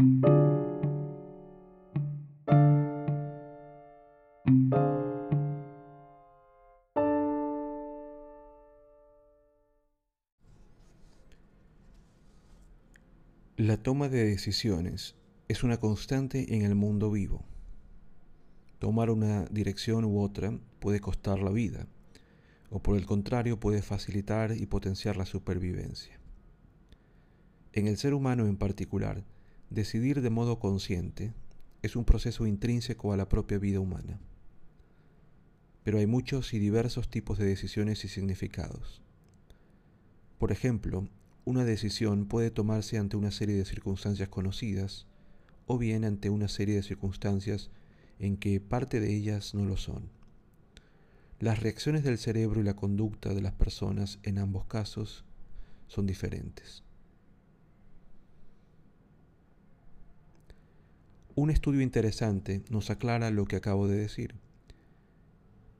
La toma de decisiones es una constante en el mundo vivo. Tomar una dirección u otra puede costar la vida, o por el contrario puede facilitar y potenciar la supervivencia. En el ser humano en particular, decidir de modo consciente es un proceso intrínseco a la propia vida humana. Pero hay muchos y diversos tipos de decisiones y significados. Por ejemplo, una decisión puede tomarse ante una serie de circunstancias conocidas o bien ante una serie de circunstancias en que parte de ellas no lo son. Las reacciones del cerebro y la conducta de las personas en ambos casos son diferentes. Un estudio interesante nos aclara lo que acabo de decir.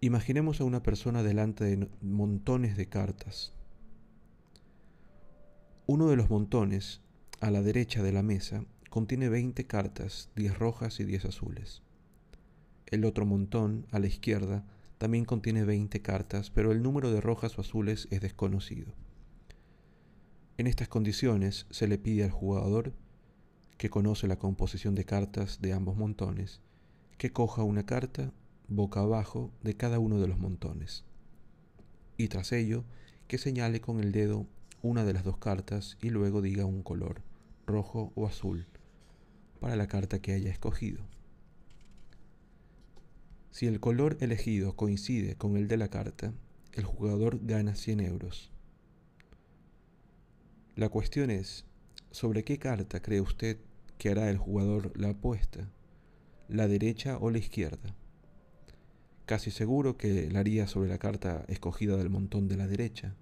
Imaginemos a una persona delante de montones de cartas uno de los montones, a la derecha de la mesa, contiene 20 cartas, 10 rojas y 10 azules. El otro montón, a la izquierda, también contiene 20 cartas, pero el número de rojas o azules es desconocido. En estas condiciones se le pide al jugador, que conoce la composición de cartas de ambos montones, que coja una carta boca abajo de cada uno de los montones, y tras ello que señale con el dedo una de las dos cartas y luego diga un color, rojo o azul, para la carta que haya escogido. Si el color elegido coincide con el de la carta, el jugador gana 100 euros. La cuestión es, ¿sobre qué carta cree usted que hará el jugador la apuesta? ¿La derecha o la izquierda? Casi seguro que la haría sobre la carta escogida del montón de la derecha.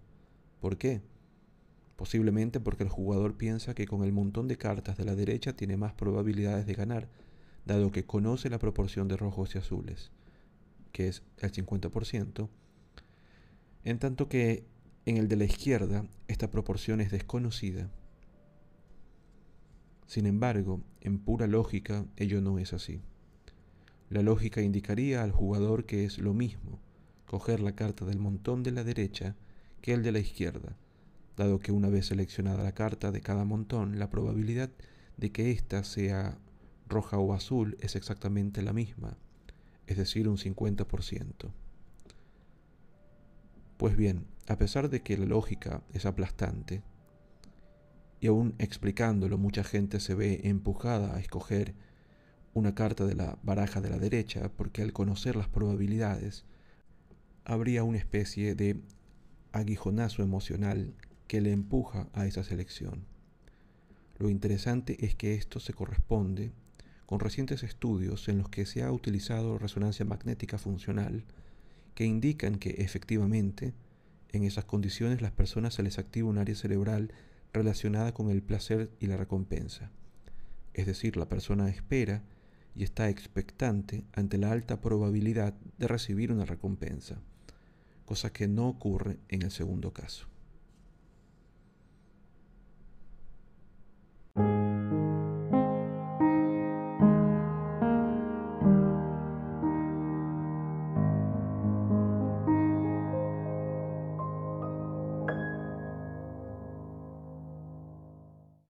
¿Por qué? posiblemente porque el jugador piensa que con el montón de cartas de la derecha tiene más probabilidades de ganar, dado que conoce la proporción de rojos y azules, que es el 50%, en tanto que en el de la izquierda esta proporción es desconocida. Sin embargo, en pura lógica, ello no es así. La lógica indicaría al jugador que es lo mismo coger la carta del montón de la derecha que el de la izquierda, dado que una vez seleccionada la carta de cada montón, la probabilidad de que ésta sea roja o azul es exactamente la misma, es decir, un 50%. Pues bien, a pesar de que la lógica es aplastante, y aún explicándolo mucha gente se ve empujada a escoger una carta de la baraja de la derecha porque al conocer las probabilidades habría una especie de aguijonazo emocional que le empuja a esa selección. Lo interesante es que esto se corresponde con recientes estudios en los que se ha utilizado resonancia magnética funcional que indican que efectivamente en esas condiciones las personas se les activa un área cerebral relacionada con el placer y la recompensa. Es decir, la persona espera y está expectante ante la alta probabilidad de recibir una recompensa, cosa que no ocurre en el segundo caso.